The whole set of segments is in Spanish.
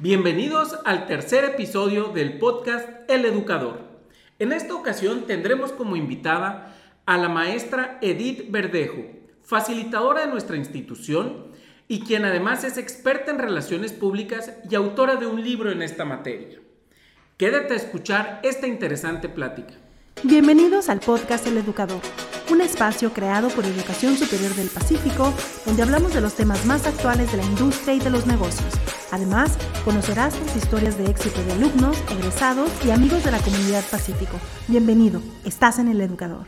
Bienvenidos al tercer episodio del podcast El Educador. En esta ocasión tendremos como invitada a la maestra Edith Verdejo, facilitadora de nuestra institución y quien además es experta en relaciones públicas y autora de un libro en esta materia. Quédate a escuchar esta interesante plática. Bienvenidos al podcast El Educador, un espacio creado por Educación Superior del Pacífico, donde hablamos de los temas más actuales de la industria y de los negocios. Además, conocerás las historias de éxito de alumnos, egresados y amigos de la comunidad Pacífico. Bienvenido, estás en El Educador.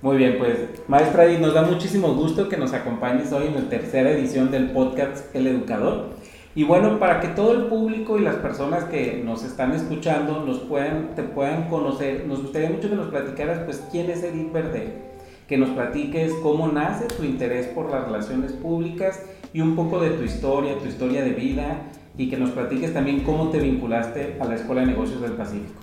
Muy bien, pues maestra, y nos da muchísimo gusto que nos acompañes hoy en la tercera edición del podcast El Educador. Y bueno, para que todo el público y las personas que nos están escuchando nos puedan, te puedan conocer, nos gustaría mucho que nos platicaras, pues, quién es Edith Verde, que nos platiques cómo nace tu interés por las relaciones públicas y un poco de tu historia, tu historia de vida, y que nos platiques también cómo te vinculaste a la Escuela de Negocios del Pacífico.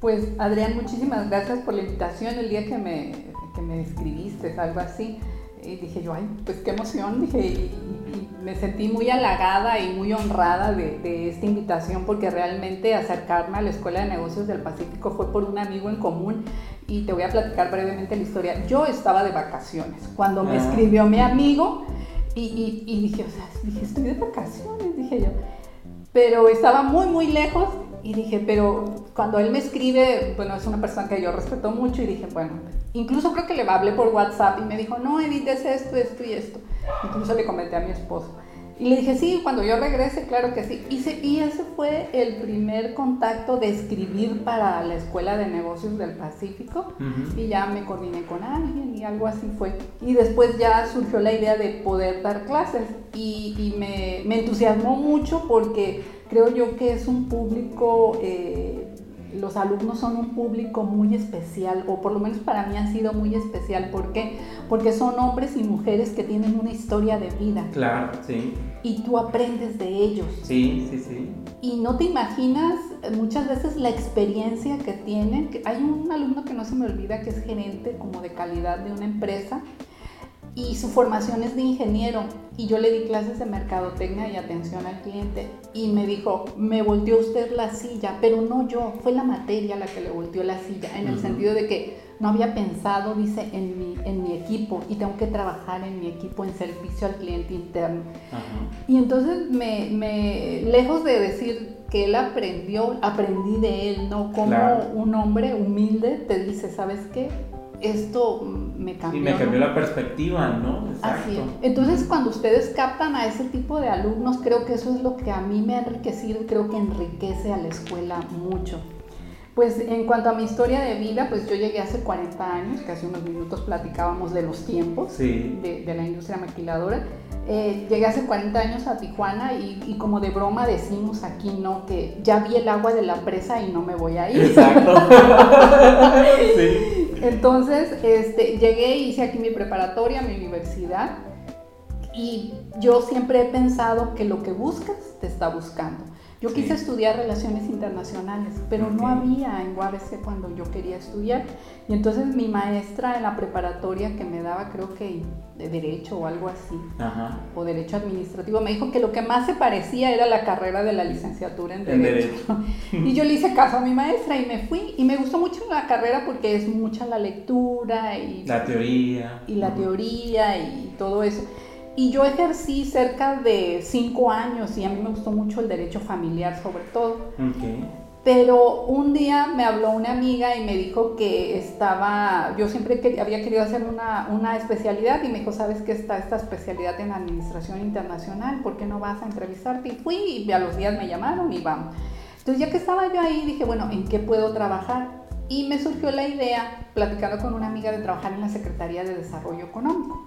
Pues, Adrián, muchísimas gracias por la invitación el día que me, que me escribiste, algo así. Y dije yo, ay, pues qué emoción, dije, y, me sentí muy halagada y muy honrada de, esta invitación porque realmente acercarme a la Escuela de Negocios del Pacífico fue por un amigo en común y te voy a platicar brevemente la historia. Yo estaba de vacaciones cuando me ah. escribió mi amigo y, dije, o sea, dije, estoy de vacaciones, dije yo, pero estaba muy, muy lejos y dije, pero cuando él me escribe, bueno, es una persona que yo respeto mucho y dije, bueno, incluso creo que le hablé por WhatsApp y me dijo, no, Edith, es esto, esto y esto. Incluso le comenté a mi esposo. Y le dije, sí, cuando yo regrese, claro que sí. Y, y ese fue el primer contacto de escribir para la Escuela de Negocios del Pacífico. Y ya me coordiné con alguien y algo así fue. Y después ya surgió la idea de poder dar clases. Y, y me, me entusiasmó mucho porque creo yo que es un público, eh, los alumnos son un público muy especial, o por lo menos para mí han sido muy especial. ¿Por qué? Porque son hombres y mujeres que tienen una historia de vida. Claro, sí. Y tú aprendes de ellos. Sí, sí, sí. Y no te imaginas muchas veces la experiencia que tienen. Hay un alumno que no se me olvida que es gerente como de calidad de una empresa y su formación es de ingeniero y yo le di clases de mercadotecnia y atención al cliente y me dijo, me volteó usted la silla, pero no yo, fue la materia la que le volteó la silla, en el sentido de que no había pensado, dice, en mi, en mi equipo y tengo que trabajar en mi equipo en servicio al cliente interno. Y entonces me, me, lejos de decir que él aprendió, aprendí de él, ¿no? Como un hombre humilde te dice, ¿sabes qué? esto me cambió. Y me cambió la perspectiva, ¿no? Así Entonces, cuando ustedes captan a ese tipo de alumnos, creo que eso es lo que a mí me ha enriquecido y creo que enriquece a la escuela mucho. Pues en cuanto a mi historia de vida, pues yo llegué hace 40 años, que hace unos minutos platicábamos de los tiempos de, la industria maquiladora. Eh, llegué hace 40 años a Tijuana y, y, como de broma decimos aquí, ¿no? Que ya vi el agua de la presa y no me voy a ir. Exacto. sí. Entonces, este, llegué, hice aquí mi preparatoria, mi universidad, y yo siempre he pensado que lo que buscas te está buscando. Yo quise estudiar relaciones internacionales, pero no había en UABC cuando yo quería estudiar. Y entonces mi maestra en la preparatoria que me daba, creo que de derecho o algo así, o derecho administrativo, me dijo que lo que más se parecía era la carrera de la licenciatura en derecho. y yo le hice caso a mi maestra y me fui. Y me gustó mucho la carrera porque es mucha la lectura y la teoría. Y la teoría y todo eso. Y yo ejercí cerca de cinco años y a mí me gustó mucho el derecho familiar sobre todo. Pero un día me habló una amiga y me dijo que estaba, yo siempre había querido hacer una, una, especialidad y me dijo, ¿sabes que está esta especialidad en administración internacional? ¿Por qué no vas a entrevistarte? Y fui y a los días me llamaron y vamos. Entonces ya que estaba yo ahí dije, bueno, ¿en qué puedo trabajar? Y me surgió la idea, platicando con una amiga, de trabajar en la Secretaría de Desarrollo Económico.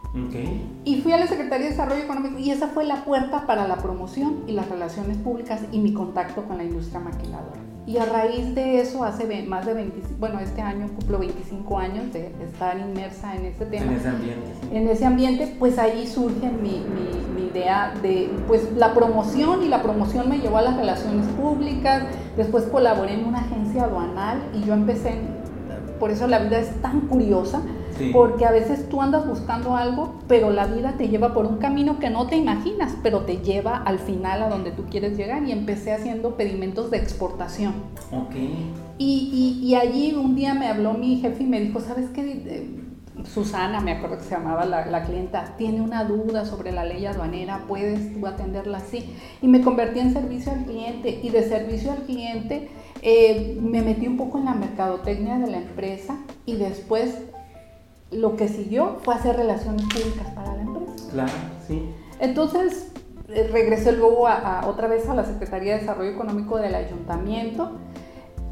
Y fui a la Secretaría de Desarrollo Económico y esa fue la puerta para la promoción y las relaciones públicas y mi contacto con la industria maquiladora. Y a raíz de eso, hace más de 25, bueno, este año cumplo 25 años de estar inmersa en este tema. En ese ambiente. En ese ambiente, pues ahí surge mi, mi, mi, idea de, pues la promoción y la promoción me llevó a las relaciones públicas. Después colaboré en una agencia aduanal y yo empecé, por eso la vida es tan curiosa, porque a veces tú andas buscando algo, pero la vida te lleva por un camino que no te imaginas, pero te lleva al final a donde tú quieres llegar y empecé haciendo pedimentos de exportación. Ok. Y, y, y allí un día me habló mi jefe y me dijo, ¿sabes qué? Susana, me acuerdo que se llamaba la, la, clienta, tiene una duda sobre la ley aduanera, puedes tú atenderla así. Y me convertí en servicio al cliente y de servicio al cliente eh, me metí un poco en la mercadotecnia de la empresa y después lo que siguió fue hacer relaciones públicas para la empresa. Claro, sí. Entonces eh, regresé luego a, a, otra vez a la Secretaría de Desarrollo Económico del Ayuntamiento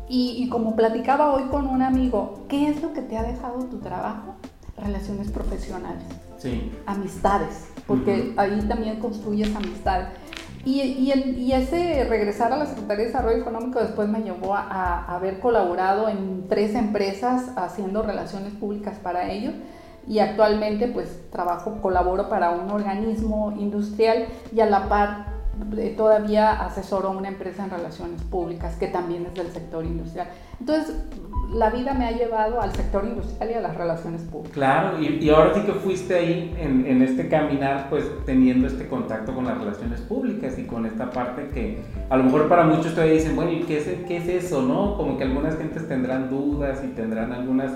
y, y como platicaba hoy con un amigo, ¿qué es lo que te ha dejado tu trabajo? Relaciones profesionales, sí. amistades, porque uh -huh. ahí también construyes amistades. Y, y, el, y, ese regresar a la Secretaría de Desarrollo Económico después me llevó a, a, haber colaborado en tres empresas haciendo relaciones públicas para ellos y actualmente pues trabajo, colaboro para un organismo industrial y a la par eh, todavía asesoro a una empresa en relaciones públicas que también es del sector industrial. Entonces, la vida me ha llevado al sector industrial y a las relaciones públicas. Claro, y, ahora sí que fuiste ahí en, en, este caminar, pues teniendo este contacto con las relaciones públicas y con esta parte que a lo mejor para muchos todavía dicen, bueno, ¿y qué es, qué es eso, no? Como que algunas gentes tendrán dudas y tendrán algunas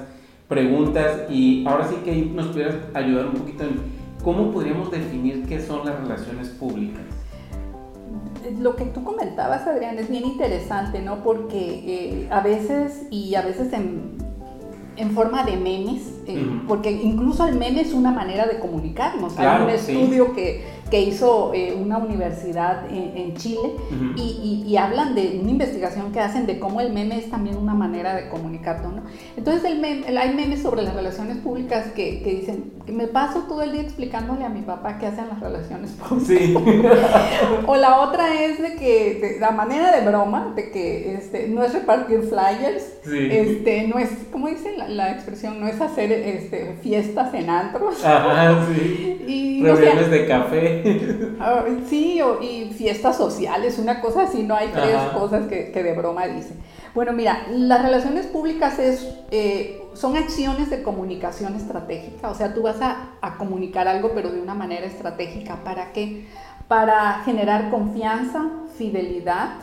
preguntas y ahora sí que nos pudieras ayudar un poquito en cómo podríamos definir qué son las relaciones públicas lo que tú comentabas, Adrián, es bien interesante, ¿no? Porque eh, a veces, y a veces en, en forma de memes, eh, porque incluso el meme es una manera de comunicarnos. Claro, Hay un estudio sí. que, que, hizo eh, una universidad en, en Chile uh -huh. y, y, y, hablan de una investigación que hacen de cómo el meme es también una manera de comunicarnos, ¿no? Entonces el meme, el, hay memes sobre las relaciones públicas que, que, dicen que me paso todo el día explicándole a mi papá qué hacen las relaciones públicas. Sí. o la otra es de que, de, la manera de broma, de que este, no es repartir flyers, sí. este, no es, ¿cómo dice la, la expresión? No es hacer este, fiestas en antros. Ajá, sí. Y, Reuniones o sea, de café. Uh, sí, o, y fiestas sociales, una cosa así, no hay tres Ajá. cosas que, que, de broma dice. Bueno, mira, las relaciones públicas es, eh, son acciones de comunicación estratégica, o sea, tú vas a, a comunicar algo, pero de una manera estratégica. ¿Para qué? Para generar confianza, fidelidad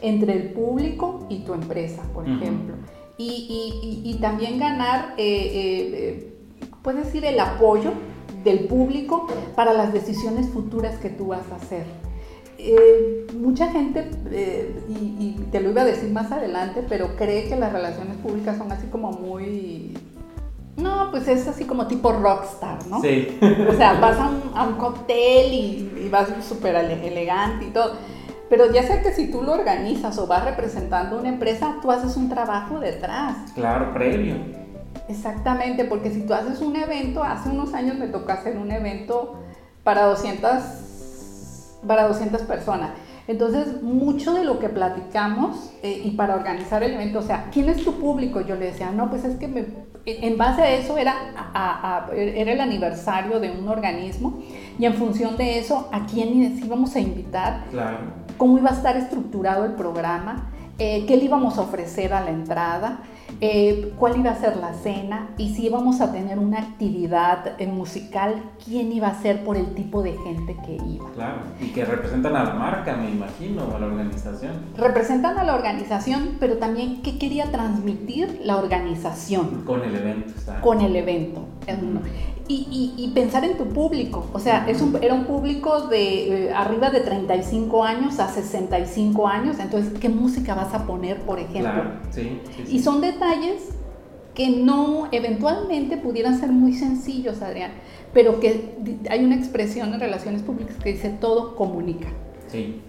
entre el público y tu empresa, por uh -huh. ejemplo. Y, y, y, y, también ganar, eh, eh, puedes decir, el apoyo del público para las decisiones futuras que tú vas a hacer. Eh, mucha gente, eh, y, y, te lo iba a decir más adelante, pero cree que las relaciones públicas son así como muy... No, pues es así como tipo rockstar, ¿no? Sí. O sea, vas a un, a un cóctel y, y vas súper elegante y todo. Pero ya sea que si tú lo organizas o vas representando una empresa, tú haces un trabajo detrás. Claro, previo. Exactamente, porque si tú haces un evento, hace unos años me tocó hacer un evento para 200, para 200 personas. Entonces, mucho de lo que platicamos eh, y para organizar el evento, o sea, ¿quién es tu público? Yo le decía, no, pues es que me, en base a eso era, a, a, era el aniversario de un organismo y en función de eso, ¿a quién íbamos a invitar? Claro. ¿Cómo iba a estar estructurado el programa? Eh, ¿Qué le íbamos a ofrecer a la entrada? Eh, cuál iba a ser la cena y si íbamos a tener una actividad eh, musical, quién iba a ser por el tipo de gente que iba. Claro, y que representan a la marca, me imagino, a la organización. Representan a la organización, pero también qué quería transmitir la organización. Con el evento. ¿sabes? Con el evento. Y, y, y, pensar en tu público, o sea, es un, era un público de eh, arriba de 35 años a 65 años, entonces, ¿qué música vas a poner, por ejemplo? Claro, sí, sí, sí. Y son detalles que no, eventualmente pudieran ser muy sencillos, Adrián, pero que hay una expresión en relaciones públicas que dice todo comunica. Sí.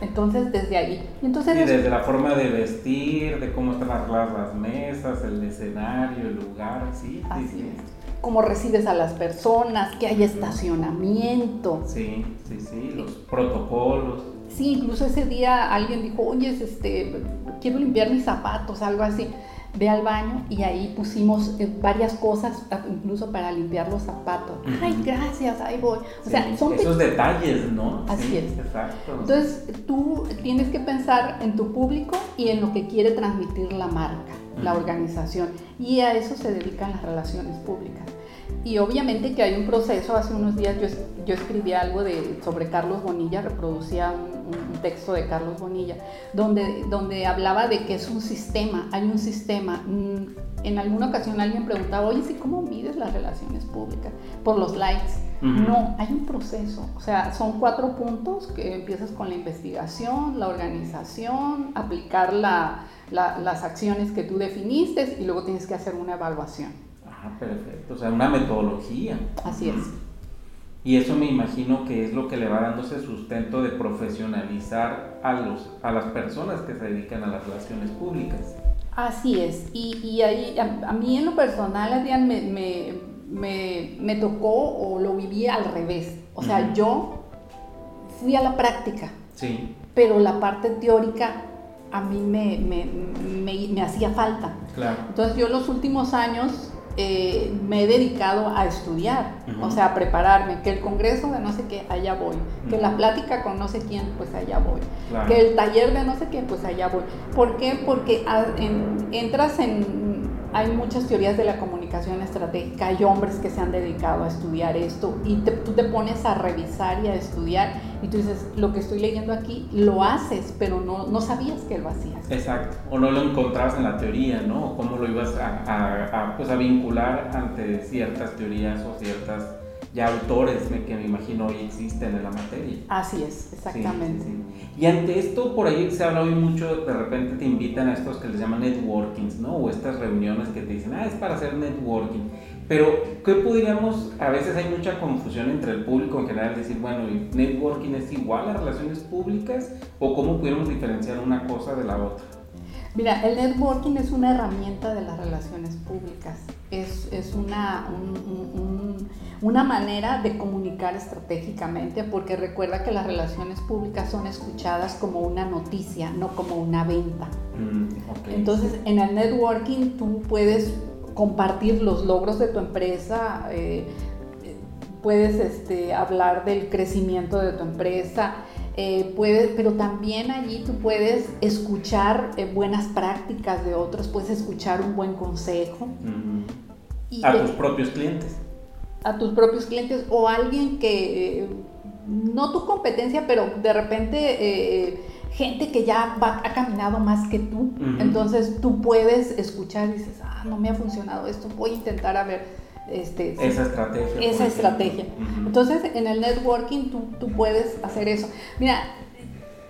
Entonces, desde ahí. Entonces, y desde la forma de vestir, de cómo están arregladas las mesas, el escenario, el lugar, sí. Así sí, es. Cómo recibes a las personas, que hay estacionamiento. Sí, sí, sí, los protocolos. Sí, incluso ese día alguien dijo, oye, este, quiero limpiar mis zapatos, algo así. Ve al baño y ahí pusimos eh, varias cosas, incluso para limpiar los zapatos. Ay, gracias, ahí voy. O sea, son esos detalles, ¿no? Así es. Exacto. Entonces, tú tienes que pensar en tu público y en lo que quiere transmitir la marca, la organización. Y a eso se dedican las relaciones públicas. Y obviamente que hay un proceso, hace unos días yo, yo escribí algo de, sobre Carlos Bonilla, reproducía un, texto de Carlos Bonilla, donde, donde hablaba de que es un sistema, hay un sistema. Mm, en alguna ocasión alguien preguntaba, oye, ¿sí ¿cómo mides las relaciones públicas? Por los likes. No, hay un proceso. O sea, son cuatro puntos que empiezas con la investigación, la organización, aplicar la, las acciones que tú definiste y luego tienes que hacer una evaluación. Ah, perfecto, o sea, una metodología. Así es. Y eso me imagino que es lo que le va dando ese sustento de profesionalizar a, los, a las personas que se dedican a las relaciones públicas. Así es, y, y ahí, a, mí en lo personal, Adrián, me, me, me, me, tocó o lo viví al revés. O sea, yo fui a la práctica, sí. pero la parte teórica a mí me, me hacía falta. Claro. Entonces yo los últimos años eh, me he dedicado a estudiar, o sea, a prepararme, que el congreso de no sé qué, allá voy, que la plática con no sé quién, pues allá voy, que el taller de no sé quién, pues allá voy. ¿Por qué? Porque entras en hay muchas teorías de la comunicación estratégica, hay hombres que se han dedicado a estudiar esto y tú te pones a revisar y a estudiar y tú dices, lo que estoy leyendo aquí lo haces, pero no, no sabías que lo hacías. Exacto, o no lo encontrabas en la teoría, ¿no? O cómo lo ibas a, pues a vincular ante ciertas teorías o ciertas ya autores que me imagino hoy existen en la materia. Así es, exactamente. Y ante esto, por ahí se habla hoy mucho, de repente te invitan a estos que les llaman networkings, ¿no? O estas reuniones que te dicen, ah, es para hacer networking. Pero, ¿qué podríamos, a veces hay mucha confusión entre el público en general, decir, bueno, networking es igual a relaciones públicas? ¿O cómo pudiéramos diferenciar una cosa de la otra? Mira, el networking es una herramienta de las relaciones públicas. Es, es una, una manera de comunicar estratégicamente, porque recuerda que las relaciones públicas son escuchadas como una noticia, no como una venta. Mm, Entonces, en el networking tú puedes compartir los logros de tu empresa, eh, puedes este, hablar del crecimiento de tu empresa, eh, pero también allí tú puedes escuchar eh, buenas prácticas de otros, puedes escuchar un buen consejo. A tus propios clientes a tus propios clientes o alguien que, no tu competencia, pero de repente eh, gente que ya ha caminado más que tú. Entonces tú puedes escuchar y dices, ah, no me ha funcionado esto, voy a intentar a ver. Este, esa estrategia. Esa estrategia. Entonces en el networking tú, tú puedes hacer eso. Mira,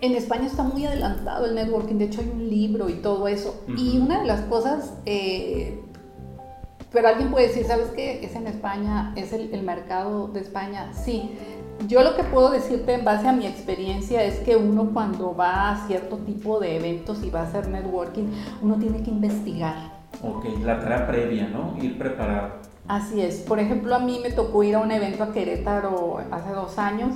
en España está muy adelantado el networking, de hecho hay un libro y todo eso. Y una de las cosas eh, pero alguien puede decir, ¿sabes qué? Es en España, es el, mercado de España. Sí, yo lo que puedo decirte en base a mi experiencia es que uno cuando va a cierto tipo de eventos y va a hacer networking, uno tiene que investigar. Ok, la tarea previa, ¿no? Ir preparado. Así es. Por ejemplo, a mí me tocó ir a un evento a Querétaro hace dos años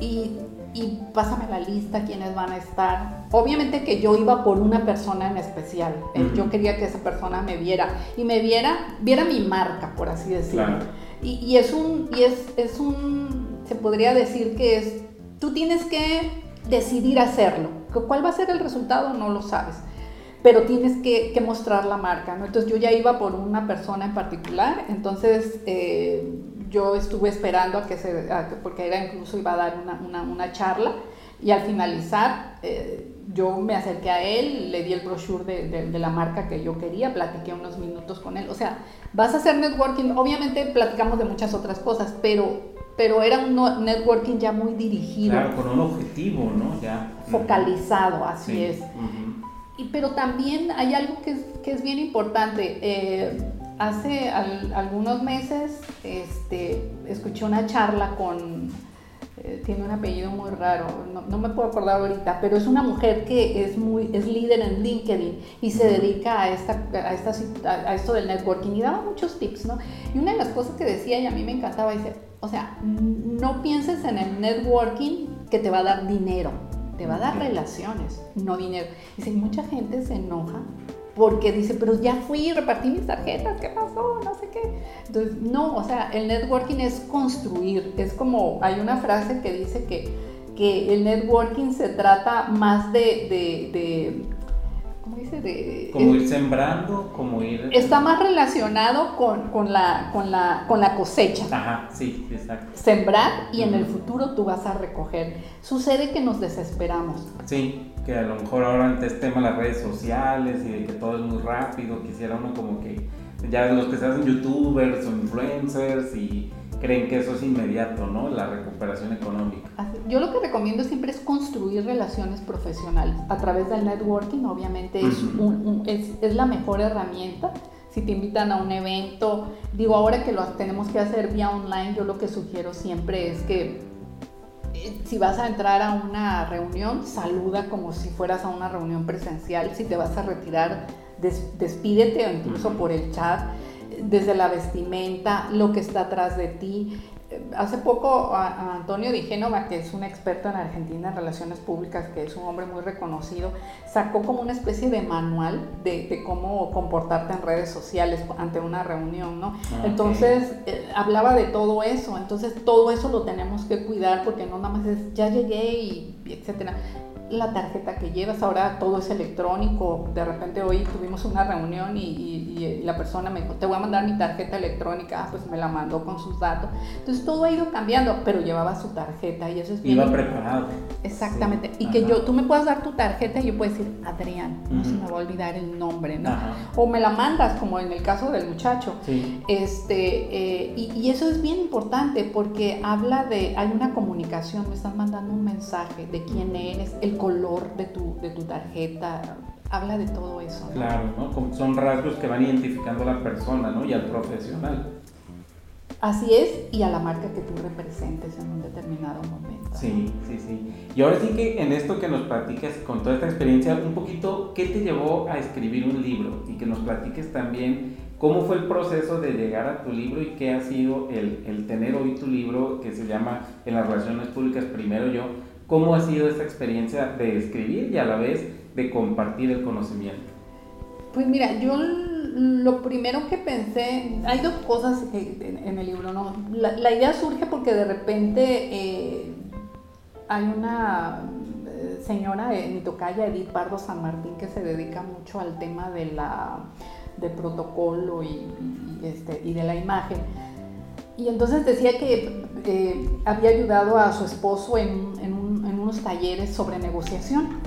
y y pásame la lista, quiénes van a estar. Obviamente que yo iba por una persona en especial. Eh, yo quería que esa persona me viera y me viera, viera mi marca, por así decirlo. Y, y, es un, y es, es un, se podría decir que es, tú tienes que decidir hacerlo. ¿Cuál va a ser el resultado? No lo sabes. Pero tienes que, que mostrar la marca, ¿no? Entonces yo ya iba por una persona en particular, entonces eh, yo estuve esperando a que se, porque era incluso iba a dar una, una, charla y al finalizar eh, yo me acerqué a él, le di el brochure de, de, la marca que yo quería, platiqué unos minutos con él, o sea, vas a hacer networking, obviamente platicamos de muchas otras cosas, pero, pero era un networking ya muy dirigido. Claro, con un objetivo, ¿no? Ya. Focalizado, así es. y, pero también hay algo que es, que es bien importante. Eh, hace algunos meses este, escuché una charla con, eh, tiene un apellido muy raro, no, me puedo acordar ahorita, pero es una mujer que es, muy, es líder en LinkedIn y se dedica a, esta, a, esta, a esto del networking y daba muchos tips, ¿no? Y una de las cosas que decía y a mí me encantaba, dice, o sea, no pienses en el networking que te va a dar dinero, te va a dar relaciones, no dinero. Dice, mucha gente se enoja porque dice, pero ya fui, repartí mis tarjetas, ¿qué pasó? No sé qué. Entonces, no, o sea, el networking es construir, es como, hay una frase que dice que, que el networking se trata más de, de, ¿cómo dice? De, como ir sembrando, como ir... Está más relacionado con, con, la, con, la, con la cosecha. Ajá, sí, exacto. Sembrar y en el futuro tú vas a recoger. Sucede que nos desesperamos. Sí que a lo mejor ahora ante este tema las redes sociales y de que todo es muy rápido, quisiera uno como que ya los que se hacen youtubers o influencers y creen que eso es inmediato, ¿no? La recuperación económica. Yo lo que recomiendo siempre es construir relaciones profesionales a través del networking, obviamente es, es, es la mejor herramienta si te invitan a un evento. Digo, ahora que lo tenemos que hacer vía online, yo lo que sugiero siempre es que si vas a entrar a una reunión, saluda como si fueras a una reunión presencial. Si te vas a retirar, despídete o incluso por el chat, desde la vestimenta, lo que está atrás de ti hace poco a, Antonio Di Génova, que es un experto en Argentina en relaciones públicas, que es un hombre muy reconocido, sacó como una especie de manual de, cómo comportarte en redes sociales ante una reunión, ¿no? Ah, entonces, eh, hablaba de todo eso, entonces todo eso lo tenemos que cuidar porque no nada más es, ya llegué y etcétera la tarjeta que llevas, ahora todo es electrónico. De repente hoy tuvimos una reunión y, la persona me dijo, te voy a mandar mi tarjeta electrónica, ah, pues me la mandó con sus datos. Entonces todo ha ido cambiando, pero llevaba su tarjeta y eso es bien. Iba preparado. Exactamente. Y que yo, tú me puedas dar tu tarjeta y yo puedo decir, Adrián, no se me va a olvidar el nombre, ¿no? O me la mandas, como en el caso del muchacho. Sí. Este, eh, y, y eso es bien importante porque habla de, hay una comunicación, me están mandando un mensaje de quién eres, el color de tu, de tu tarjeta, habla de todo eso. Claro, ¿no? son rasgos que van identificando a la persona ¿no? y al profesional. Así es, y a la marca que tú representes en un determinado momento. Sí, sí, sí. Y ahora sí que en esto que nos platiques con toda esta experiencia, un poquito, ¿qué te llevó a escribir un libro? Y que nos platiques también cómo fue el proceso de llegar a tu libro y qué ha sido el, el tener hoy tu libro que se llama En las Relaciones Públicas Primero Yo ¿Cómo ha sido esta experiencia de escribir y a la vez de compartir el conocimiento? Pues mira, yo lo primero que pensé, hay dos cosas en, el libro, ¿no? La, idea surge porque de repente eh, hay una eh, señora, en mi tocaya, Edith Pardo San Martín, que se dedica mucho al tema de la, de protocolo y, este, y de la imagen. Y entonces decía que eh, había ayudado a su esposo en, en talleres sobre negociación.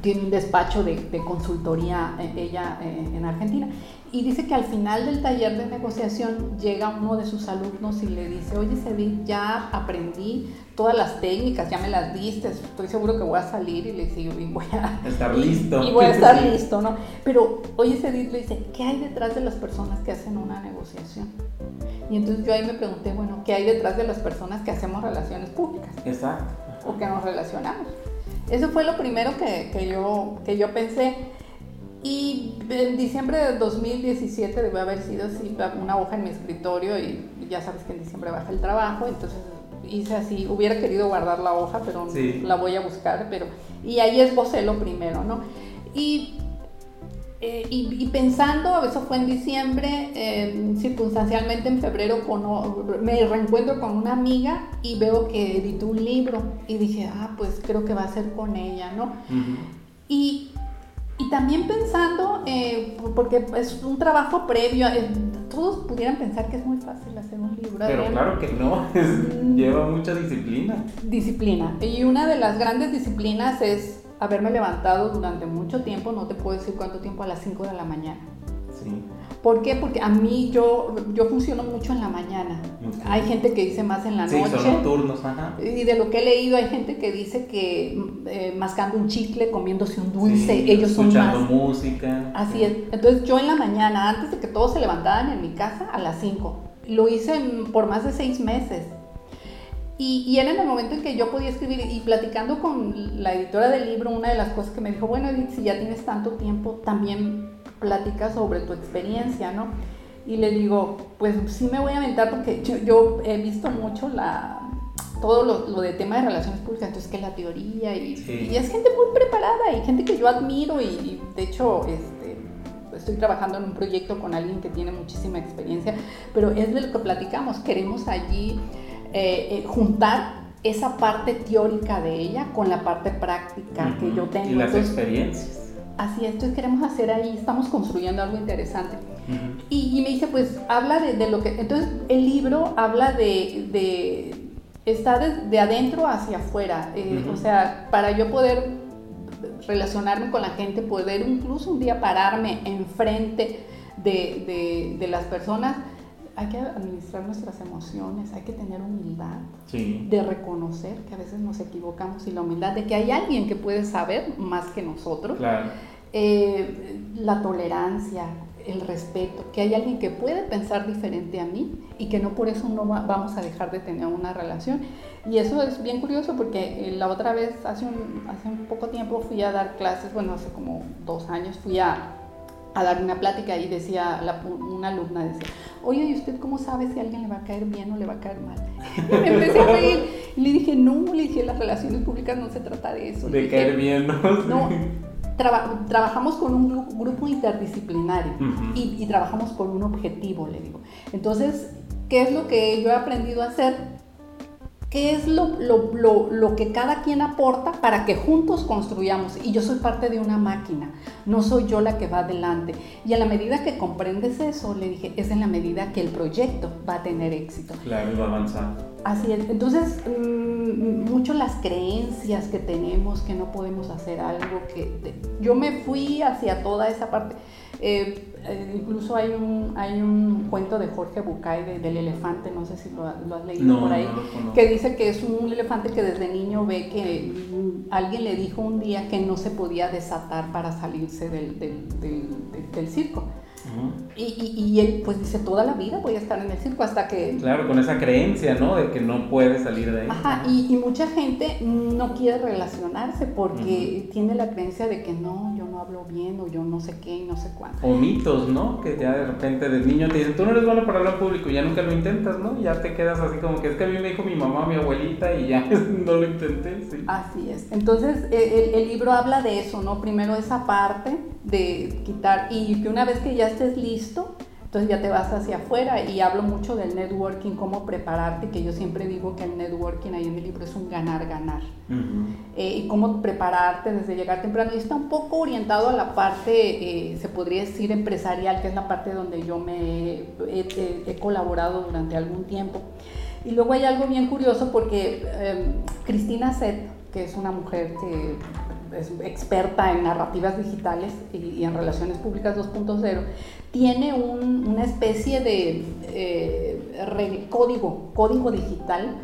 Tiene un despacho de, consultoría eh, ella eh, en Argentina. Y dice que al final del taller de negociación llega uno de sus alumnos y le dice, oye Cedit, ya aprendí todas las técnicas, ya me las diste, estoy seguro que voy a salir y le digo, y voy a estar listo. Y voy a estar listo, ¿no? Pero oye Cedit le dice, ¿qué hay detrás de las personas que hacen una negociación? Y entonces yo ahí me pregunté, bueno, ¿qué hay detrás de las personas que hacemos relaciones públicas? Exacto o que nos relacionamos. Eso fue lo primero que, que, yo, que yo pensé. Y en diciembre de 2017 debe haber sido así, una hoja en mi escritorio y ya sabes que en diciembre baja el trabajo, entonces hice así, hubiera querido guardar la hoja, pero la voy a buscar, pero y ahí esbocé lo primero, ¿no? Y eh, y, pensando, eso fue en diciembre, eh, circunstancialmente en febrero me reencuentro con una amiga y veo que editó un libro y dije, ah, pues creo que va a ser con ella, ¿no? y, y, también pensando, eh, porque es un trabajo previo, todos pudieran pensar que es muy fácil hacer un libro. Pero claro que no, mm. lleva mucha disciplina. Disciplina. Y una de las grandes disciplinas es haberme levantado durante mucho tiempo, no te puedo decir cuánto tiempo, a las 5 de la mañana. Sí. ¿Por qué? Porque a mí yo, yo funciono mucho en la mañana. Hay gente que dice más en la sí, noche. Son nocturnos, ajá. Y de lo que he leído hay gente que dice que eh, mascando un chicle, comiéndose un dulce, ellos son más... Escuchando música. Así es. Entonces yo en la mañana, antes de que todos se levantaran en mi casa, a las 5. Lo hice por más de seis meses. Y, era en el momento en que yo podía escribir y platicando con la editora del libro, una de las cosas que me dijo, bueno Edith, si ya tienes tanto tiempo, también platica sobre tu experiencia, ¿no? Y le digo, pues sí me voy a aventar porque yo, he visto mucho la, todo lo, de tema de relaciones públicas, entonces que la teoría y, y, es gente muy preparada y gente que yo admiro y, de hecho este, estoy trabajando en un proyecto con alguien que tiene muchísima experiencia, pero es de lo que platicamos, queremos allí eh, eh, juntar esa parte teórica de ella con la parte práctica que yo tengo. Y las experiencias. Así es, entonces queremos hacer ahí, estamos construyendo algo interesante. y, me dice, pues habla de, lo que, entonces el libro habla de, de está de, adentro hacia afuera, eh, o sea, para yo poder relacionarme con la gente, poder incluso un día pararme enfrente de, de las personas, hay que administrar nuestras emociones, hay que tener humildad de reconocer que a veces nos equivocamos y la humildad de que hay alguien que puede saber más que nosotros. Eh, la tolerancia, el respeto, que hay alguien que puede pensar diferente a mí y que no por eso no vamos a dejar de tener una relación. Y eso es bien curioso porque eh, la otra vez, hace un, hace un poco tiempo, fui a dar clases, bueno, hace como dos años, fui a a dar una plática y decía, una alumna decía, oye, ¿y usted cómo sabe si a alguien le va a caer bien o le va a caer mal? Y me empecé a reír y le dije, no, le dije, las relaciones públicas no se trata de eso. De caer bien, ¿no? No, trabajamos con un grupo interdisciplinario y, y trabajamos con un objetivo, le digo. Entonces, ¿qué es lo que yo he aprendido a hacer? Qué es lo, lo, lo, que cada quien aporta para que juntos construyamos. Y yo soy parte de una máquina, no soy yo la que va adelante. Y a la medida que comprendes eso, le dije, es en la medida que el proyecto va a tener éxito. Claro, y va a avanzar. Así es. Entonces, mm, mucho las creencias que tenemos, que no podemos hacer algo, que yo me fui hacia toda esa parte. Eh, eh, incluso hay un, hay un cuento de Jorge Bucay del elefante, no sé si lo, has leído por ahí, que dice que es un elefante que desde niño ve que alguien le dijo un día que no se podía desatar para salirse del, del circo. y, y, él pues dice, toda la vida voy a estar en el circo hasta que... Claro, con esa creencia, ¿no? De que no puede salir de ahí. Ajá, y, y, mucha gente no quiere relacionarse porque tiene la creencia de que no, no hablo bien o yo no sé qué y no sé cuánto. O mitos, ¿no? Que ya de repente de niño te dicen, tú no eres bueno para hablar público y ya nunca lo intentas, ¿no? Y ya te quedas así como que es que a mí me dijo mi mamá, mi abuelita y ya no lo intenté. Sí. Así es. Entonces e, el, el libro habla de eso, ¿no? Primero esa parte de quitar y que una vez que ya estés listo, entonces ya te vas hacia afuera y hablo mucho del networking, cómo prepararte, que yo siempre digo que el networking ahí en mi libro es un ganar-ganar. Eh, y cómo prepararte desde llegar temprano. Y está un poco orientado a la parte, eh, se podría decir, empresarial, que es la parte donde yo me he, colaborado durante algún tiempo. Y luego hay algo bien curioso porque em, Cristina Set, que es una mujer que es experta en narrativas digitales y, en relaciones públicas 2.0, tiene una especie de eh, código, código digital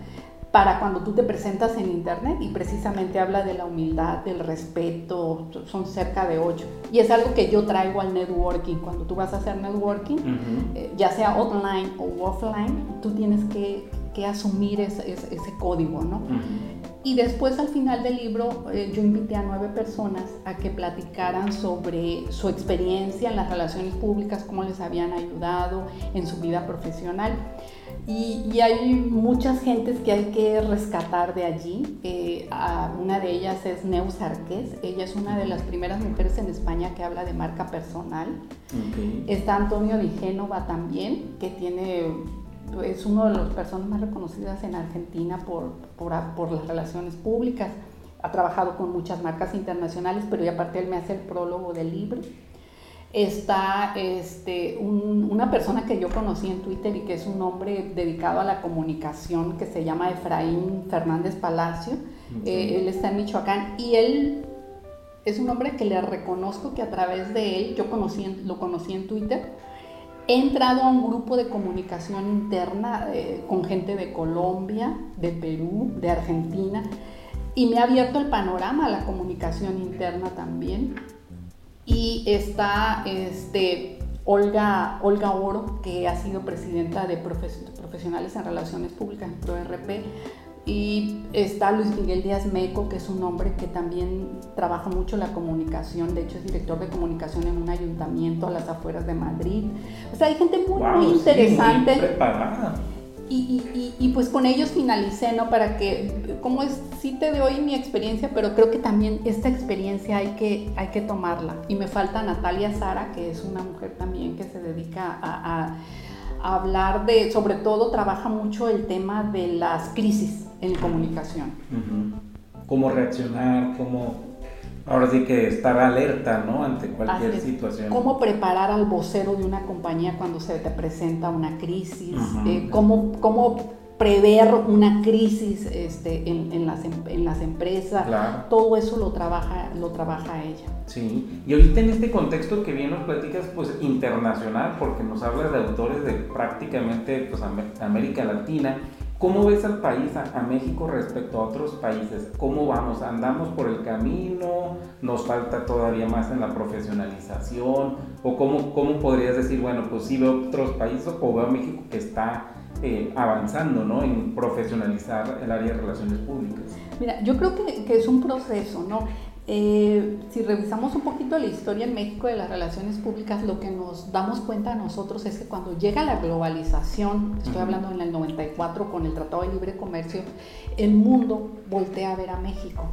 para cuando tú te presentas en internet y precisamente habla de la humildad, del respeto, son cerca de ocho. Y es algo que yo traigo al networking. Cuando tú vas a hacer networking, eh, ya sea online o offline, tú tienes que, asumir ese, código, ¿no? Y después al final del libro eh, yo invité a nueve personas a que platicaran sobre su experiencia en las relaciones públicas, cómo les habían ayudado en su vida profesional. Y, hay muchas gentes que hay que rescatar de allí. Eh, una de ellas es Neus Arqués. Ella es una de las primeras mujeres en España que habla de marca personal. Está Antonio Di Génova también, que tiene es una de las personas más reconocidas en Argentina por, por, las relaciones públicas. Ha trabajado con muchas marcas internacionales, pero aparte él me hace el prólogo del libro. Está este, una persona que yo conocí en Twitter y que es un hombre dedicado a la comunicación que se llama Efraín Fernández Palacio. Eh, él está en Michoacán y él es un hombre que le reconozco que a través de él, yo conocí, lo conocí en Twitter, He entrado a un grupo de comunicación interna eh, con gente de Colombia, de Perú, de Argentina, y me ha abierto el panorama a la comunicación interna también. Y está este, Olga, Olga Oro, que ha sido presidenta de profesionales en relaciones públicas ProRP, y está Luis Miguel Díaz Meco, que es un hombre que también trabaja mucho la comunicación, de hecho es director de comunicación en un ayuntamiento a las afueras de Madrid. O sea, hay gente muy, muy interesante. y, y, pues con ellos finalicé, ¿no? Para que, como es, sí te doy mi experiencia, pero creo que también esta experiencia hay que, hay que tomarla. Y me falta Natalia Sara, que es una mujer también que se dedica a, a, hablar de, sobre todo trabaja mucho el tema de las crisis en comunicación. Cómo reaccionar, cómo Ahora sí que estar alerta, ¿no? Ante cualquier situación. Cómo preparar al vocero de una compañía cuando se te presenta una crisis, eh, cómo, cómo, prever una crisis este, en, las, em, en las empresas. Todo eso lo trabaja, lo trabaja ella. Sí, y ahorita en este contexto que bien nos platicas, pues internacional, porque nos hablas de autores de prácticamente pues, América Latina, ¿Cómo ves al país, a, México respecto a otros países? ¿Cómo vamos? ¿Andamos por el camino? ¿Nos falta todavía más en la profesionalización? ¿O cómo, cómo podrías decir, bueno, pues sí veo otros países o veo a México que está eh, avanzando ¿no? en profesionalizar el área de relaciones públicas? Mira, yo creo que, que es un proceso, ¿no? Eh, si revisamos un poquito la historia en México de las relaciones públicas, lo que nos damos cuenta nosotros es que cuando llega la globalización, estoy hablando en el 94 con el Tratado de Libre Comercio, el mundo voltea a ver a México.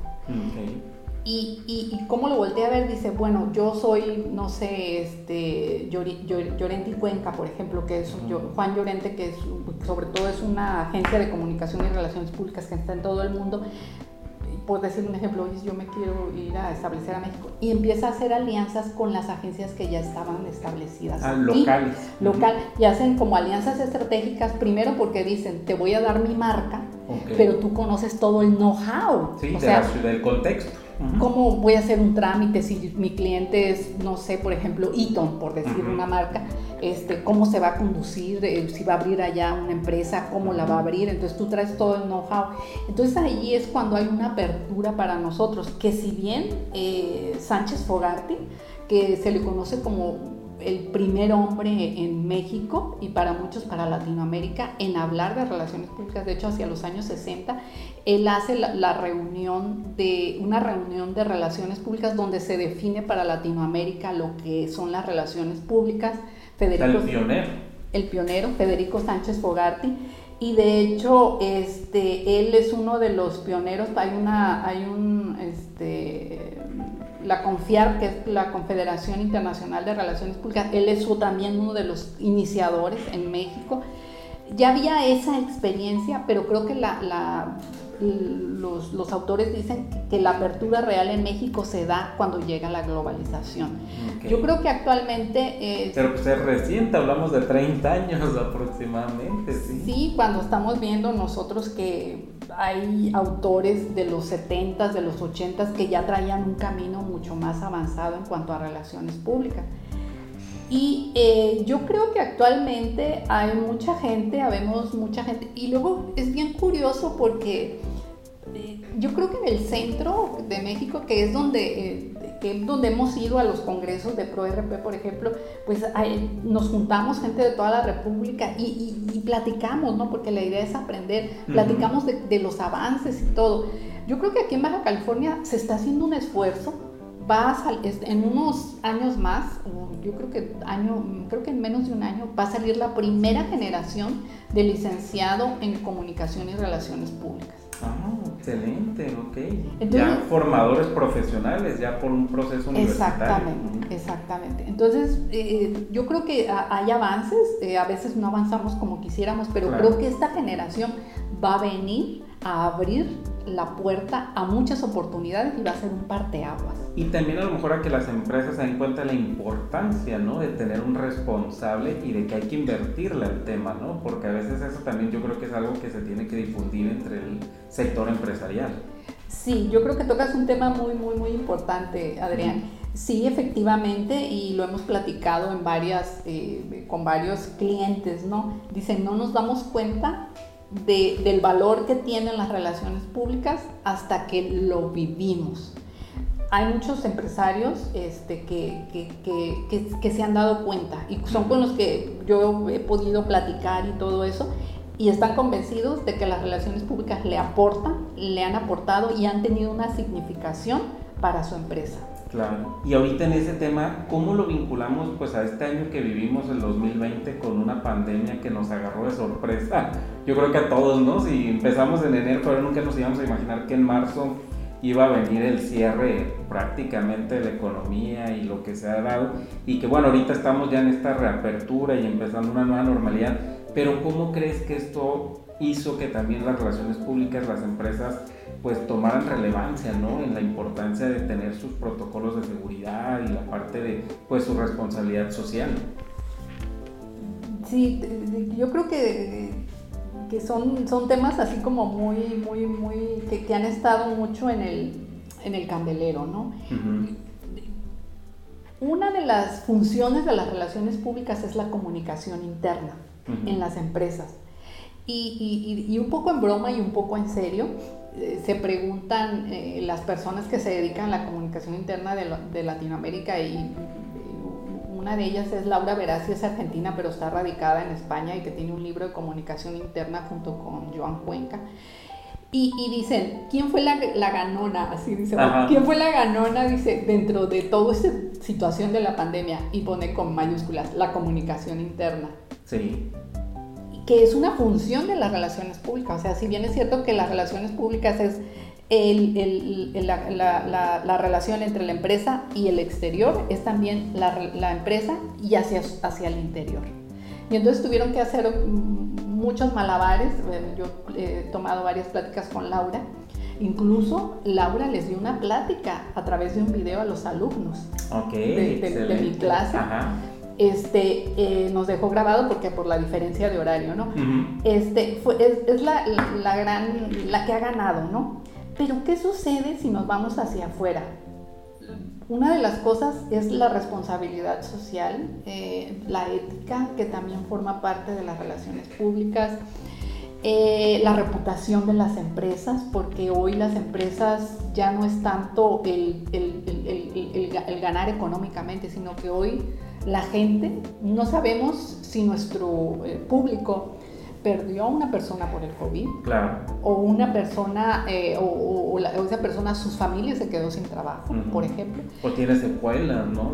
Y, y, cómo lo voltea a ver, dice, bueno, yo soy, no sé, este, Llorente y Cuenca, por ejemplo, que es Juan Llorente, que es, sobre todo es una agencia de comunicación y relaciones públicas que está en todo el mundo, por decir un ejemplo, yo me quiero ir a establecer a México y empieza a hacer alianzas con las agencias que ya estaban establecidas. Ah, locales. Local, y hacen como alianzas estratégicas, primero porque dicen, te voy a dar mi marca, pero tú conoces todo el know-how. Sí, o sea, del contexto. ¿Cómo voy a hacer un trámite si mi cliente es, no sé, por ejemplo, Eaton, por decir una marca? Este, cómo se va a conducir, eh, si va a abrir allá una empresa, cómo la va a abrir, entonces tú traes todo el know-how. Entonces ahí es cuando hay una apertura para nosotros, que si bien eh, Sánchez Fogarty, que se le conoce como el primer hombre en México y para muchos para Latinoamérica en hablar de relaciones públicas. De hecho, hacia los años 60, él hace la, reunión de una reunión de relaciones públicas donde se define para Latinoamérica lo que son las relaciones públicas. Federico, el pionero. El pionero, Federico Sánchez Fogarty. Y de hecho, este, él es uno de los pioneros. Hay una, hay un, este, la CONFIAR, que es la Confederación Internacional de Relaciones Públicas, él es también uno de los iniciadores en México. Ya había esa experiencia, pero creo que la, los, autores dicen que la apertura real en México se da cuando llega la globalización. Yo creo que actualmente... pero pues es reciente, hablamos de 30 años aproximadamente. Sí, sí cuando estamos viendo nosotros que hay autores de los 70s, de los 80s que ya traían un camino mucho más avanzado en cuanto a relaciones públicas. Y eh, yo creo que actualmente hay mucha gente, habemos mucha gente, y luego es bien curioso porque yo creo que en el centro de México, que es donde, eh, donde hemos ido a los congresos de ProRP, por ejemplo, pues nos juntamos gente de toda la República y, platicamos, ¿no? Porque la idea es aprender, platicamos de, de los avances y todo. Yo creo que aquí en Baja California se está haciendo un esfuerzo va a en unos años más, yo creo que año, creo que en menos de un año va a salir la primera generación de licenciado en comunicación y relaciones públicas. Ah, excelente, ok. ya formadores profesionales, ya por un proceso universitario. Exactamente, exactamente. Entonces, eh, yo creo que hay avances, eh, a veces no avanzamos como quisiéramos, pero creo que esta generación va a venir a abrir la puerta a muchas oportunidades y va a ser un parteaguas. Y también a lo mejor a que las empresas se den cuenta de la importancia, ¿no? De tener un responsable y de que hay que invertirle al tema, ¿no? Porque a veces eso también yo creo que es algo que se tiene que difundir entre el sector empresarial. Sí, yo creo que tocas un tema muy, muy, muy importante, Adrián. Sí, efectivamente, y lo hemos platicado en varias, eh, con varios clientes, ¿no? Dicen, no nos damos cuenta del valor que tienen las relaciones públicas hasta que lo vivimos. Hay muchos empresarios este, que, que, que, se han dado cuenta y son con los que yo he podido platicar y todo eso. y están convencidos de que las relaciones públicas le aportan, le han aportado y han tenido una significación para su empresa. Claro. Y ahorita en ese tema, ¿cómo lo vinculamos pues a este año que vivimos, el 2020, con una pandemia que nos agarró de sorpresa? Yo creo que a todos, ¿no? Si empezamos en enero, pero nunca nos íbamos a imaginar que en marzo iba a venir el cierre prácticamente de la economía y lo que se ha dado. Y que bueno, ahorita estamos ya en esta reapertura y empezando una nueva normalidad. Pero ¿cómo crees que esto hizo que también las relaciones públicas, las empresas, pues tomaran relevancia, ¿no? En la importancia de tener sus protocolos de seguridad y la parte de, pues, su responsabilidad social. Sí, yo creo que, que son, son temas así como muy, muy, muy, que, han estado mucho en el, en el candelero, ¿no? Una de las funciones de las relaciones públicas es la comunicación interna en las empresas. Y, y, y, un poco en broma y un poco en serio, se preguntan eh, las personas que se dedican a la comunicación interna de, Latinoamérica y una de ellas es Laura Verazzi, es argentina pero está radicada en España y que tiene un libro de comunicación interna junto con Joan Cuenca. Y, dicen, ¿quién fue la, ganona? Así dice, ¿quién fue la ganona? Dice, dentro de toda esta situación de la pandemia y pone con mayúsculas la comunicación interna. Sí que es una función de las relaciones públicas. O sea, si bien es cierto que las relaciones públicas es la, relación entre la empresa y el exterior, es también la, empresa y hacia, hacia el interior. Y entonces tuvieron que hacer muchos malabares. Yo he tomado varias pláticas con Laura. Incluso Laura les dio una plática a través de un video a los alumnos de, mi clase. Ajá este, eh, nos dejó grabado porque por la diferencia de horario, ¿no? este, fue, es, la, la, gran, la que ha ganado, ¿no? Pero ¿qué sucede si nos vamos hacia afuera? Una de las cosas es la responsabilidad social, eh, la ética, que también forma parte de las relaciones públicas, eh, la reputación de las empresas, porque hoy las empresas ya no es tanto el, el, el, el ganar económicamente, sino que hoy la gente, no sabemos si nuestro eh, público perdió a una persona por el COVID. Claro. O una persona, eh, o, esa persona, sus familias se quedó sin trabajo, por ejemplo. O tiene secuelas, ¿no?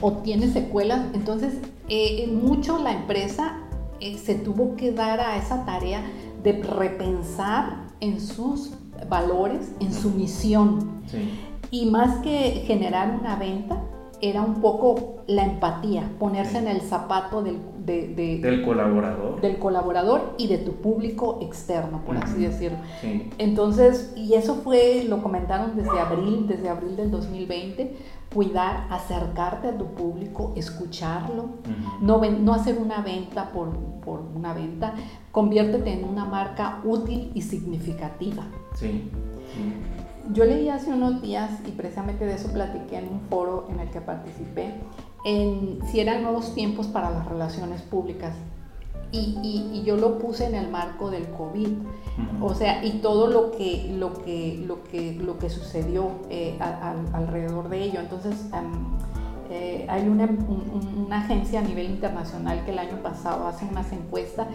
O, tiene secuelas. Entonces, eh, mucho la empresa se tuvo que dar a esa tarea de repensar en sus valores, en su misión. Sí. Y más que generar una venta, era un poco la empatía, ponerse en el zapato del, del colaborador. Del colaborador y de tu público externo, por así decirlo. Entonces, y eso fue, lo comentaron desde abril, desde abril del 2020, cuidar, acercarte a tu público, escucharlo, no, no hacer una venta por, por, una venta, conviértete en una marca útil y significativa. Sí. Yo leí hace unos días y precisamente de eso platiqué en un foro en el que participé, en si eran nuevos tiempos para las relaciones públicas. Y, y, yo lo puse en el marco del COVID, o sea, y todo lo que, lo que, lo que, lo que sucedió eh, alrededor de ello. Entonces, eh, hay una, una, agencia a nivel internacional que el año pasado hace unas encuestas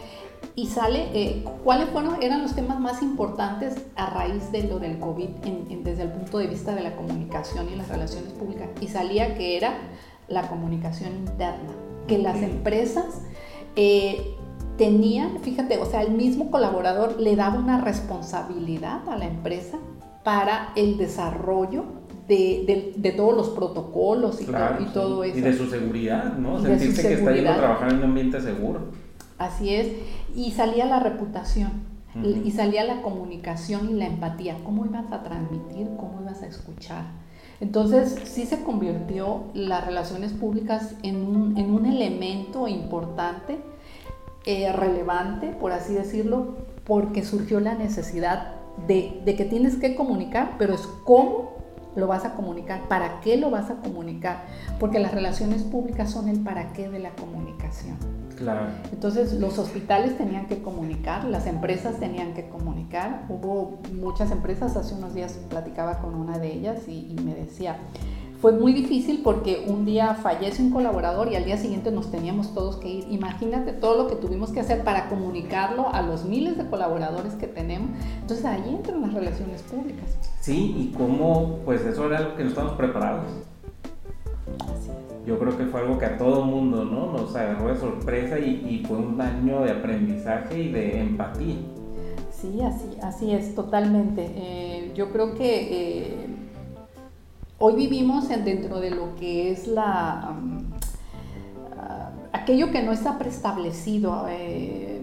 y sale eh, cuáles fueron, eran los temas más importantes a raíz de lo del COVID desde el punto de vista de la comunicación y las relaciones públicas. Y salía que era la comunicación interna, que las empresas eh, tenían, fíjate, o sea, el mismo colaborador le daba una responsabilidad a la empresa para el desarrollo de, de, todos los protocolos y, todo, eso. Y de su seguridad, ¿no? Sentirse que está yendo a trabajar en un ambiente seguro. Así es. Y salía la reputación. Y salía la comunicación y la empatía. ¿Cómo ibas a transmitir? ¿Cómo ibas a escuchar? Entonces sí se convirtió las relaciones públicas en un, en un elemento importante, eh, relevante, por así decirlo, porque surgió la necesidad de, de, que tienes que comunicar, pero es cómo lo vas a comunicar, para qué lo vas a comunicar, porque las relaciones públicas son el para qué de la comunicación. Claro. Entonces los hospitales tenían que comunicar, las empresas tenían que comunicar. Hubo muchas empresas, hace unos días platicaba con una de ellas y, me decía, fue muy difícil porque un día fallece un colaborador y al día siguiente nos teníamos todos que ir. Imagínate todo lo que tuvimos que hacer para comunicarlo a los miles de colaboradores que tenemos. Entonces ahí entran las relaciones públicas. Sí, y cómo, pues eso era algo que no estábamos preparados. Yo creo que fue algo que a todo mundo ¿no? nos agarró de sorpresa y, fue un año de aprendizaje y de empatía. Sí, así, así es, totalmente. Eh, yo creo que eh, hoy vivimos dentro de lo que es la ah, aquello que no está preestablecido, eh,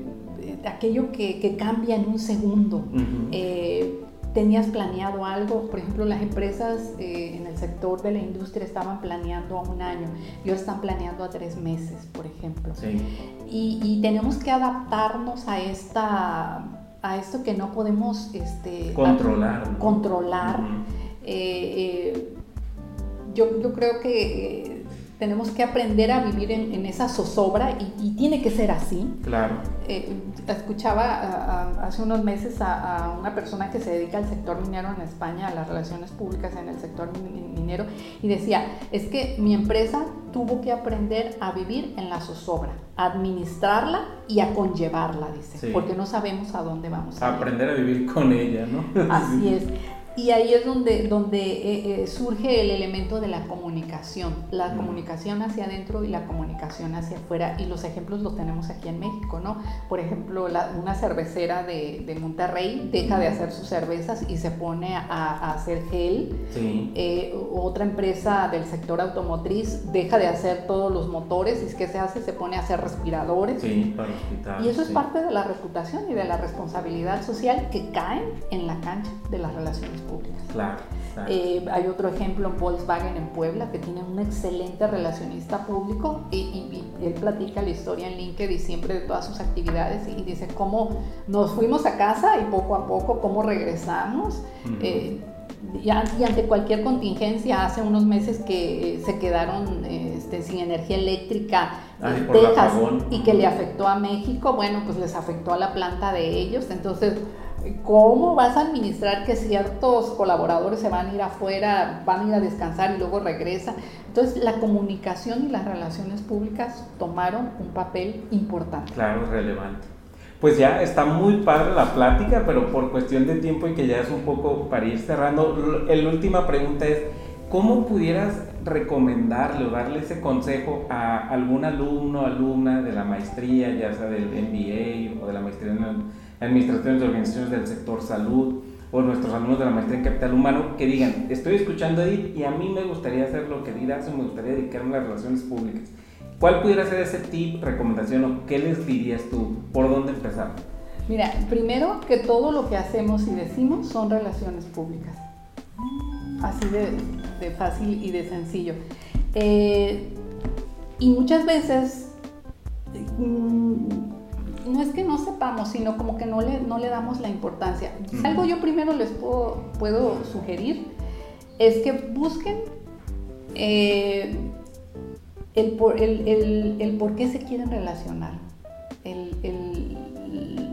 aquello que, cambia en un segundo. Eh, tenías planeado algo, por ejemplo, las empresas eh, en el sector de la industria estaban planeando a un año y ahora están planeando a tres meses, por ejemplo. Y, tenemos que adaptarnos a esta a esto que no podemos este, controlar. controlar yo, yo creo que eh, tenemos que aprender a vivir en, esa zozobra y, tiene que ser así. Claro. Eh, escuchaba hace unos meses a, una persona que se dedica al sector minero en España, a las relaciones públicas en el sector minero, y decía, es que mi empresa tuvo que aprender a vivir en la zozobra, a administrarla y a conllevarla, dice, porque no sabemos a dónde vamos. A aprender a vivir con ella, ¿no? Así es. Y ahí es donde, donde eh, eh, surge el elemento de la comunicación, la comunicación hacia adentro y la comunicación hacia afuera. Y los ejemplos los tenemos aquí en México, ¿no? Por ejemplo, una cervecera de, de, Monterrey deja de hacer sus cervezas y se pone a, hacer gel. Eh, otra empresa del sector automotriz deja de hacer todos los motores y ¿qué se hace? Se pone a hacer respiradores. Sí, para hospital, y eso es parte de la reputación y de la responsabilidad social que caen en la cancha de las relaciones públicas. Claro. Eh, hay otro ejemplo en Volkswagen en Puebla que tiene un excelente relacionista público y, él platica la historia en LinkedIn siempre de todas sus actividades y, dice cómo nos fuimos a casa y poco a poco cómo regresamos. Eh, y, ante cualquier contingencia, hace unos meses que eh, se quedaron este, sin energía eléctrica en Texas y que le afectó a México, bueno, pues les afectó a la planta de ellos. Entonces, ¿Cómo vas a administrar que ciertos colaboradores se van a ir afuera, van a ir a descansar y luego regresan? Entonces, la comunicación y las relaciones públicas tomaron un papel importante. Claro, relevante. Pues ya está muy padre la plática, pero por cuestión de tiempo y que ya es un poco para ir cerrando, la última pregunta es, ¿cómo pudieras recomendarle o darle ese consejo a algún alumno, alumna de la maestría, ya sea del MBA o de la maestría en administraciones de organizaciones del sector salud o nuestros alumnos de la maestría en capital humano que digan, estoy escuchando a Edith y a mí me gustaría hacer lo que Edith hace, me gustaría dedicarme a las relaciones públicas. ¿Cuál pudiera ser ese tip, recomendación o qué les dirías tú? ¿Por dónde empezar? Mira, primero que todo lo que hacemos y decimos son relaciones públicas. Así de, fácil y de sencillo. Eh, y muchas veces mm, no es que no sepamos, sino como que no le, no le damos la importancia. Algo yo primero les puedo, puedo sugerir es que busquen eh, el, por, el, por qué se quieren relacionar.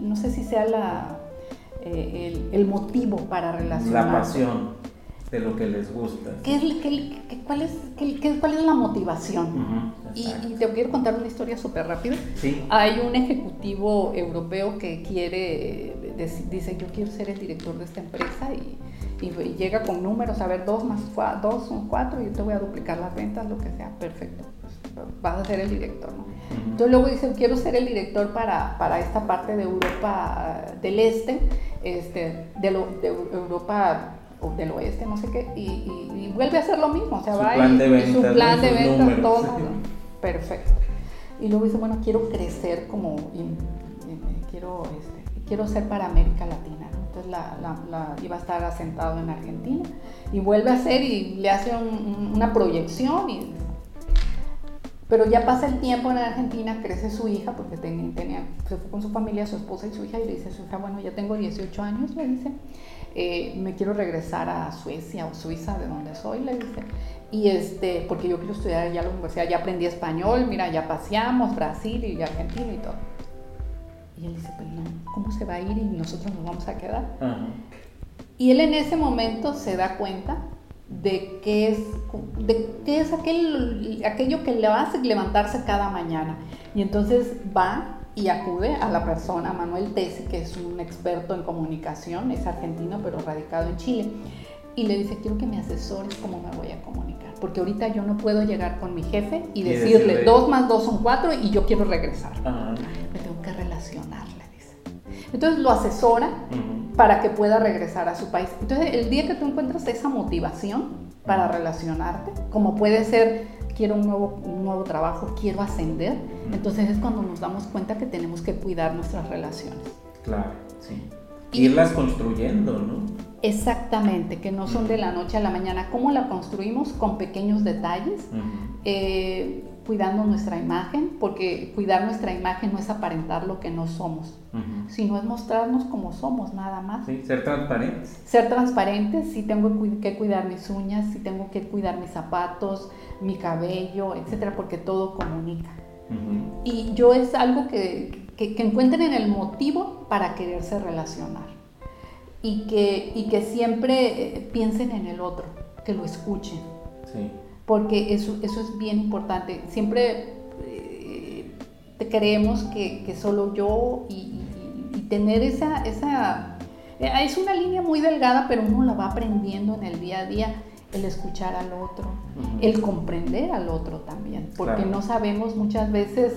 no sé si sea la, eh, el, motivo para relacionar. La pasión de lo que les gusta. ¿Qué es, qué, cuál, es, qué, ¿Cuál es la motivación? y, te quiero contar una historia súper rápida. Sí. Hay un ejecutivo europeo que quiere, dice, yo quiero ser el director de esta empresa y, llega con números, a ver, dos más dos son cuatro y yo te voy a duplicar las ventas, lo que sea, perfecto. Pues, vas a ser el director, ¿no? Entonces luego dice, quiero ser el director para, para esta parte de Europa del Este, este de, lo, de Europa del oeste, no sé qué, y, vuelve a hacer lo mismo, o sea, va y, su plan de ventas, todo, perfecto. Y luego dice, bueno, quiero crecer como, quiero, este, quiero ser para América Latina, entonces la, la, iba a estar asentado en Argentina, y vuelve a hacer y le hace una proyección, y, pero ya pasa el tiempo en Argentina, crece su hija, porque tenía, tenía, se fue con su familia, su esposa y su hija, y le dice a su hija, bueno, ya tengo 18 años, le dice, eh, me quiero regresar a Suecia o Suiza, de donde soy, le dice. Y este, porque yo quiero estudiar allá a la universidad, ya aprendí español, mira, ya paseamos Brasil y Argentina y todo. Y él dice, pues no, ¿cómo se va a ir y nosotros nos vamos a quedar? Y él en ese momento se da cuenta de qué es, de qué es aquel, aquello que le hace levantarse cada mañana. Y entonces va y acude a la persona, Manuel Tesi, que es un experto en comunicación, es argentino pero radicado en Chile, y le dice, quiero que me asesores cómo me voy a comunicar, porque ahorita yo no puedo llegar con mi jefe y, decirle, dos más dos son cuatro y yo quiero regresar. Me tengo que relacionar, le dice. Entonces lo asesora para que pueda regresar a su país. Entonces el día que tú encuentras esa motivación para relacionarte, como puede ser quiero un nuevo, un nuevo trabajo, quiero ascender, entonces es cuando nos damos cuenta que tenemos que cuidar nuestras relaciones. Claro, sí. Irlas construyendo, ¿no? Exactamente, que no son de la noche a la mañana. ¿Cómo la construimos? Con pequeños detalles, eh, cuidando nuestra imagen, porque cuidar nuestra imagen no es aparentar lo que no somos, sino es mostrarnos como somos, nada más. Sí, ser transparentes. Ser transparentes, sí tengo que cuidar mis uñas, sí tengo que cuidar mis zapatos, mi cabello, etcétera, porque todo comunica. Y yo es algo que, que, encuentren en el motivo para quererse relacionar. Y que, y que siempre eh, piensen en el otro, que lo escuchen. Sí. Porque eso, eso es bien importante. Siempre eh, creemos que, que, solo yo y, tener esa, esa... Eh, es una línea muy delgada, pero uno la va aprendiendo en el día a día el escuchar al otro, el comprender al otro también, porque no sabemos muchas veces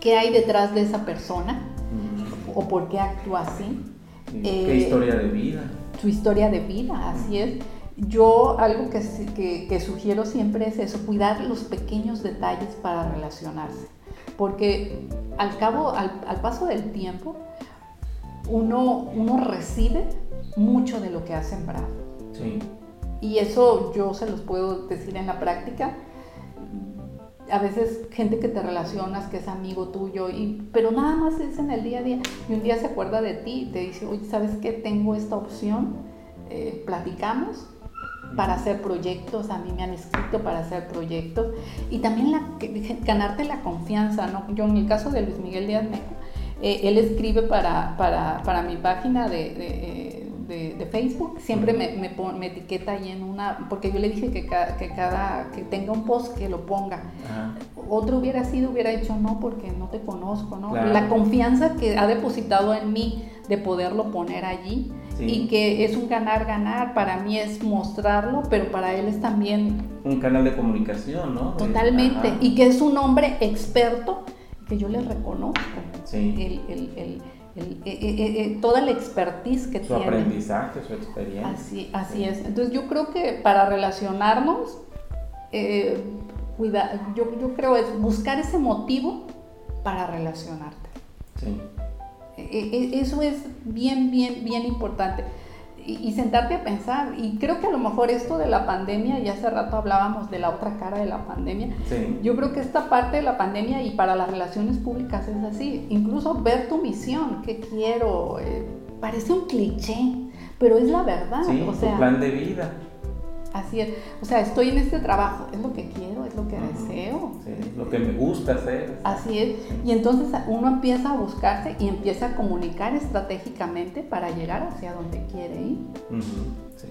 qué hay detrás de esa persona o por qué actúa así. ¿Qué eh, historia de vida? Su historia de vida, así es. Yo algo que, que, sugiero siempre es eso, cuidar los pequeños detalles para relacionarse, porque al cabo, al, al paso del tiempo, uno, uno recibe mucho de lo que ha sembrado. Sí. Y eso yo se los puedo decir en la práctica. A veces gente que te relacionas, que es amigo tuyo, y, pero nada más es en el día a día. Y un día se acuerda de ti y te dice, oye, ¿sabes qué? Tengo esta opción, eh, platicamos para hacer proyectos, a mí me han escrito para hacer proyectos y también la, ganarte la confianza, ¿no? Yo en el caso de Luis Miguel Díaz Meco, eh, él escribe para, para, para mi página de, de, de, Facebook, siempre me, me, etiqueta ahí en una, porque yo le dije que, que cada, que tenga un post que lo ponga. Otro hubiera sido, hubiera dicho no, porque no te conozco, ¿no? La confianza que ha depositado en mí de poderlo poner allí y que es un ganar-ganar, para mí es mostrarlo, pero para él es también... Un canal de comunicación, ¿no? Totalmente, y que es un hombre experto que yo le reconozco. el, el eh, eh, eh, toda la expertise que tiene. Su aprendizaje, su experiencia. Así, así es. Entonces yo creo que para relacionarnos, cuida, yo, yo creo es buscar ese motivo para relacionarte. Sí. eso es bien, bien, bien importante y, sentarte a pensar. Y creo que a lo mejor esto de la pandemia, y hace rato hablábamos de la otra cara de la pandemia, yo creo que esta parte de la pandemia y para las relaciones públicas es así. Incluso ver tu misión, qué quiero, eh, parece un cliché, pero es la verdad. o sea, tu plan de vida. Así es. O sea, estoy en este trabajo, es lo que quiero, es lo que deseo. Sí, lo que me gusta hacer. Así es. Y entonces uno empieza a buscarse y empieza a comunicar estratégicamente para llegar hacia donde quiere ir. Sí.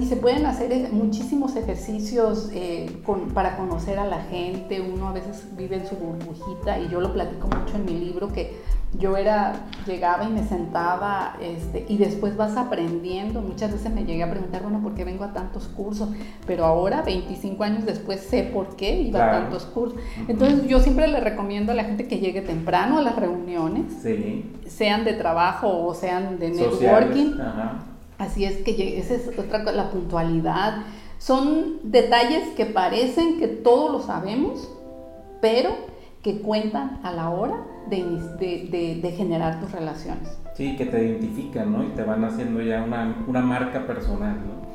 y se pueden hacer muchísimos ejercicios eh, para conocer a la gente. Uno a veces vive en su burbujita y yo lo platico mucho en mi libro que yo era, llegaba y me sentaba, este, y después vas aprendiendo. Muchas veces me llegué a preguntar, bueno, ¿por qué vengo a tantos cursos? Pero ahora, 25 años después, sé por qué iba a tantos cursos. Entonces, yo siempre le recomiendo a la gente que llegue temprano a las reuniones, sean de trabajo o sean de networking. Así es que esa es otra cosa, la puntualidad. Son detalles que parecen que todos lo sabemos, pero que cuentan a la hora de, de, generar tus relaciones. Sí, que te identifican, ¿no? Y te van haciendo ya una, una marca personal, ¿no?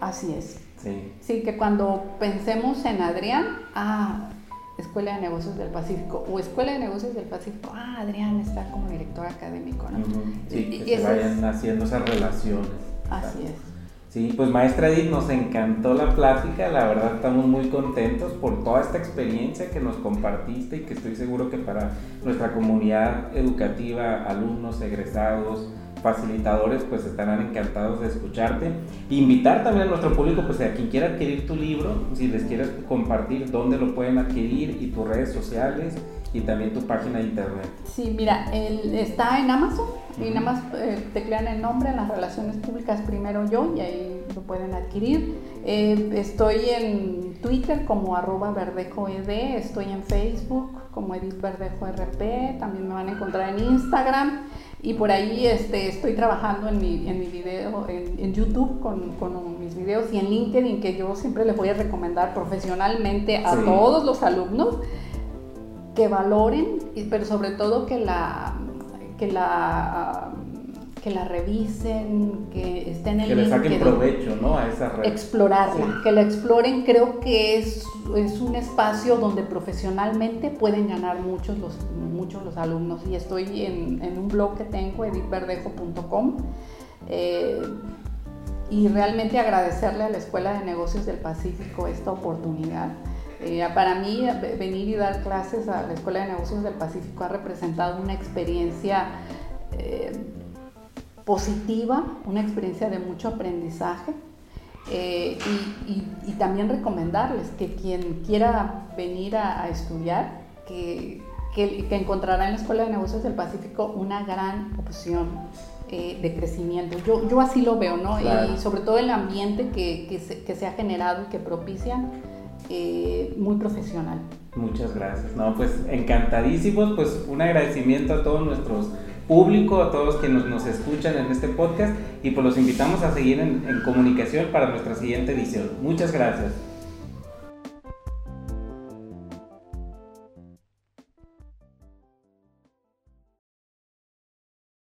Así es. Sí. Sí, que cuando pensemos en Adrián, ah, Escuela de Negocios del Pacífico o Escuela de Negocios del Pacífico, ah, Adrián está como director académico, ¿no? Sí, que se vayan haciendo esas relaciones. Así es. Sí, pues maestra Edith, nos encantó la plática, la verdad estamos muy contentos por toda esta experiencia que nos compartiste y que estoy seguro que para nuestra comunidad educativa, alumnos, egresados, facilitadores pues estarán encantados de escucharte. Invitar también a nuestro público, pues a quien quiera adquirir tu libro, si les quieres compartir dónde lo pueden adquirir y tus redes sociales y también tu página de internet. Sí, mira, está en Amazon y nada más eh, teclean el nombre en las relaciones públicas primero yo y ahí lo pueden adquirir. Eh, estoy en Twitter como arroba verdejoed, estoy en Facebook como Edith Verdejo RP, también me van a encontrar en Instagram y por ahí este, estoy trabajando en mi, en mi video, en, YouTube con, con, mis videos y en LinkedIn que yo siempre les voy a recomendar profesionalmente a todos los alumnos que valoren, pero sobre todo que la, que la, que la revisen, que estén en Que le saquen provecho, ¿no? A esa red. Explorarla, que la exploren. Creo que es, es un espacio donde profesionalmente pueden ganar muchos los, muchos los alumnos. Y estoy en, en un blog que tengo, editverdejo.com. Eh, y realmente agradecerle a la Escuela de Negocios del Pacífico esta oportunidad. Eh, para mí, venir y dar clases a la Escuela de Negocios del Pacífico ha representado una experiencia eh, positiva, una experiencia de mucho aprendizaje. Eh, y, también recomendarles que quien quiera venir a, estudiar, que, que, encontrará en la Escuela de Negocios del Pacífico una gran opción de crecimiento. Yo, yo así lo veo, ¿no? Y sobre todo el ambiente que, que, se, que se ha generado y que propicia eh, muy profesional. Muchas gracias. No, pues encantadísimos, pues un agradecimiento a todos nuestros público, a todos quienes nos escuchan en este podcast y pues los invitamos a seguir en, en comunicación para nuestra siguiente edición. Muchas gracias.